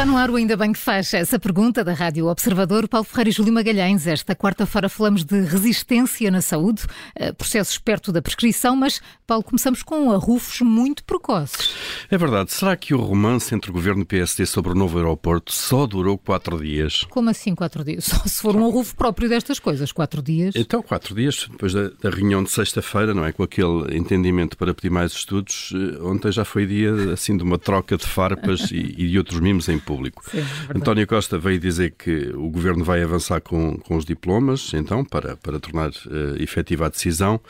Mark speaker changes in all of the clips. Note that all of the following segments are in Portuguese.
Speaker 1: Está no ar o Ainda Bem que faz essa pergunta da Rádio Observador. Paulo Ferreira e Júlio Magalhães. Esta quarta-feira falamos de resistência na saúde, eh, processos perto da prescrição, mas, Paulo, começamos com arrufos muito precoces.
Speaker 2: É verdade. Será que o romance entre o governo e o PSD sobre o novo aeroporto só durou quatro dias?
Speaker 1: Como assim quatro dias? Só se for um arrufo próprio destas coisas, quatro dias.
Speaker 2: Então, quatro dias, depois da, da reunião de sexta-feira, não é? Com aquele entendimento para pedir mais estudos, eh, ontem já foi dia, assim, de uma troca de farpas e, e de outros mimos em público.
Speaker 1: Sim, é
Speaker 2: António Costa veio dizer que o governo vai avançar com, com os diplomas, então, para, para tornar uh, efetiva a decisão.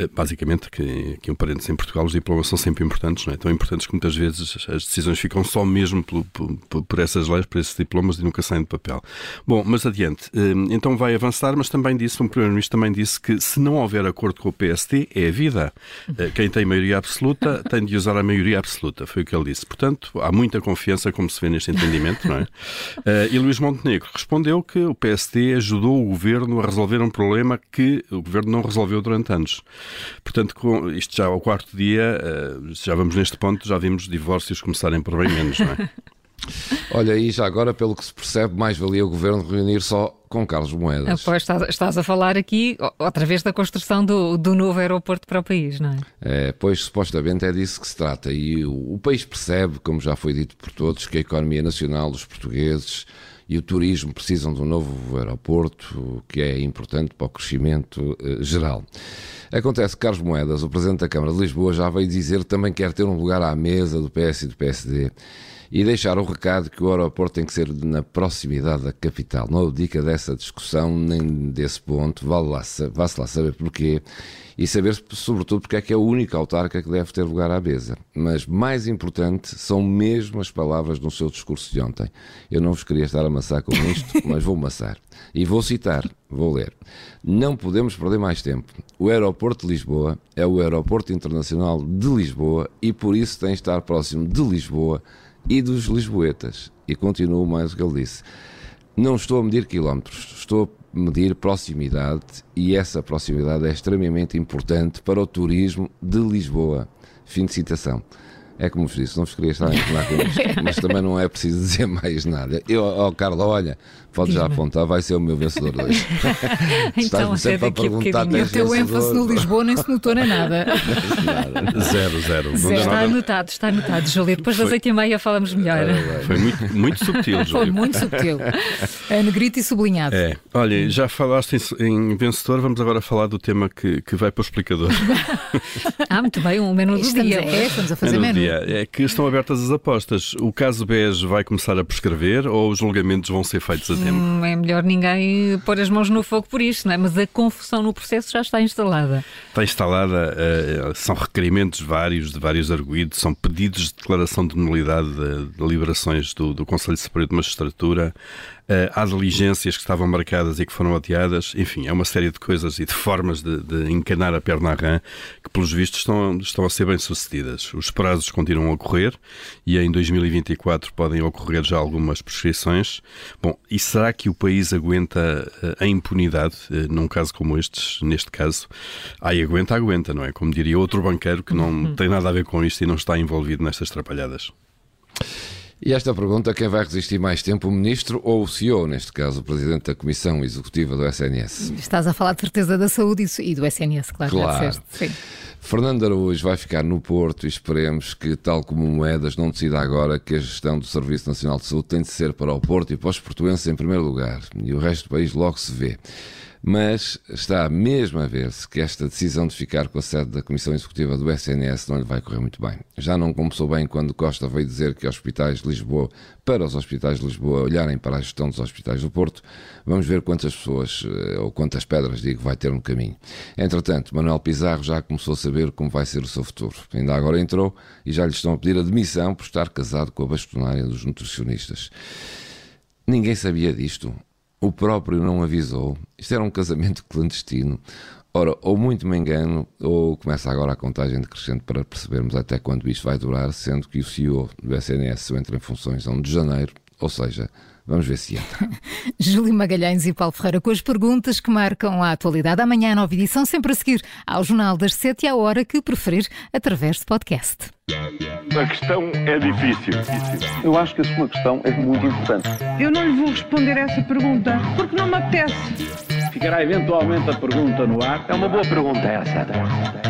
Speaker 2: Uh, basicamente, que, que um parênteses, em Portugal os diplomas são sempre importantes, não é? Tão importantes que muitas vezes as decisões ficam só mesmo por, por, por essas leis, por esses diplomas e nunca saem de papel. Bom, mas adiante. Uh, então vai avançar, mas também disse, o Primeiro-Ministro também disse que se não houver acordo com o PSD, é a vida. Quem tem maioria absoluta tem de usar a maioria absoluta, foi o que ele disse. Portanto, há muita confiança, como se vê neste entendimento, não é? E Luís Montenegro respondeu que o PSD ajudou o governo a resolver um problema que o governo não resolveu durante anos. Portanto, com isto já ao quarto dia, uh, já vamos neste ponto, já vimos divórcios começarem por bem menos, não é?
Speaker 3: Olha, e já agora, pelo que se percebe, mais valia o governo reunir só com Carlos Moedas.
Speaker 1: Pois estás, estás a falar aqui outra vez da construção do, do novo aeroporto para o país, não é?
Speaker 3: É, pois supostamente é disso que se trata. E o, o país percebe, como já foi dito por todos, que a economia nacional dos portugueses e o turismo precisam de um novo aeroporto, que é importante para o crescimento eh, geral. Acontece que Carlos Moedas, o Presidente da Câmara de Lisboa, já veio dizer que também quer ter um lugar à mesa do PS e do PSD e deixar o recado que o aeroporto tem que ser na proximidade da capital. Não abdica dessa discussão nem desse ponto, vale lá, vá-se lá saber porquê e saber, sobretudo, porque é que é a única autarca que deve ter lugar à mesa. Mas mais importante são mesmo as palavras no seu discurso de ontem. Eu não vos queria estar a amassar com isto, mas vou amassar. E vou citar, vou ler. Não podemos perder mais tempo. O aeroporto de Lisboa é o aeroporto internacional de Lisboa e por isso tem de estar próximo de Lisboa e dos lisboetas. E continuo mais o que ele disse. Não estou a medir quilómetros, estou a medir proximidade e essa proximidade é extremamente importante para o turismo de Lisboa. Fim de citação. É como vos disse, não vos queria estar a ensinar com isto, mas também não é preciso dizer mais nada. Eu, oh, Carla, olha, pode já apontar, vai ser o meu vencedor hoje.
Speaker 1: então, até daqui a bocadinho. O teu ênfase no Lisboa nem se notou nem nada.
Speaker 2: zero, zero.
Speaker 1: zero. Está anotado, está anotado, Júlio. Depois das oito e meia falamos melhor.
Speaker 2: Foi muito, muito subtil, Júlio.
Speaker 1: Foi muito subtil. É negrito e sublinhado.
Speaker 2: É. Olha, já falaste em, em, vencedor, vamos agora falar do tema que, que vai para o explicador.
Speaker 1: ah, muito bem, um menu do estamos dia. A, é, estamos a fazer menu.
Speaker 2: É que estão abertas as apostas. O caso BES vai começar a prescrever ou os julgamentos vão ser feitos a tempo?
Speaker 1: Hum, é melhor ninguém pôr as mãos no fogo por isto, não é? Mas a confusão no processo já está instalada.
Speaker 2: Está instalada, uh, são requerimentos vários, de vários arguídos, são pedidos de declaração de nulidade de, de liberações do, do Conselho Superior de Magistratura. Uh, há diligências que estavam marcadas e que foram adiadas, enfim, é uma série de coisas e de formas de, de encanar a perna à rã que, pelos vistos, estão, estão a ser bem sucedidas. Os prazos continuam a ocorrer e em 2024 podem ocorrer já algumas prescrições. Bom, e será que o país aguenta uh, a impunidade uh, num caso como este, neste caso? Ai, aguenta, aguenta, não é? Como diria outro banqueiro que não tem nada a ver com isto e não está envolvido nestas trapalhadas.
Speaker 3: E esta pergunta, quem vai resistir mais tempo, o Ministro ou o CEO, neste caso, o Presidente da Comissão Executiva do SNS?
Speaker 1: Estás a falar de certeza da saúde e do SNS, claro.
Speaker 3: claro. Sim. Fernando Araújo vai ficar no Porto e esperemos que, tal como Moedas, não decida agora que a gestão do Serviço Nacional de Saúde tem de ser para o Porto e para os portuenses em primeiro lugar. E o resto do país logo se vê mas está mesmo a ver-se que esta decisão de ficar com a sede da Comissão Executiva do SNS não lhe vai correr muito bem. Já não começou bem quando Costa veio dizer que hospitais de Lisboa, para os hospitais de Lisboa olharem para a gestão dos hospitais do Porto, vamos ver quantas pessoas, ou quantas pedras, digo, vai ter no caminho. Entretanto, Manuel Pizarro já começou a saber como vai ser o seu futuro. Ainda agora entrou e já lhe estão a pedir admissão por estar casado com a bastonária dos nutricionistas. Ninguém sabia disto. O próprio não avisou. Isto era um casamento clandestino. Ora, ou muito me engano, ou começa agora a contagem decrescente para percebermos até quando isto vai durar, sendo que o CEO do SNS entra em funções a 1 de janeiro, Ou seja, vamos ver se entra.
Speaker 1: Júlio Magalhães e Paulo Ferreira com as perguntas que marcam a atualidade. Amanhã, nova edição, sempre a seguir ao Jornal das Sete e à hora que preferir, através de podcast.
Speaker 4: A questão é difícil.
Speaker 5: Eu acho que a sua questão é muito importante.
Speaker 6: Eu não lhe vou responder essa pergunta porque não me apetece.
Speaker 7: Ficará eventualmente a pergunta no ar.
Speaker 5: É uma boa pergunta essa.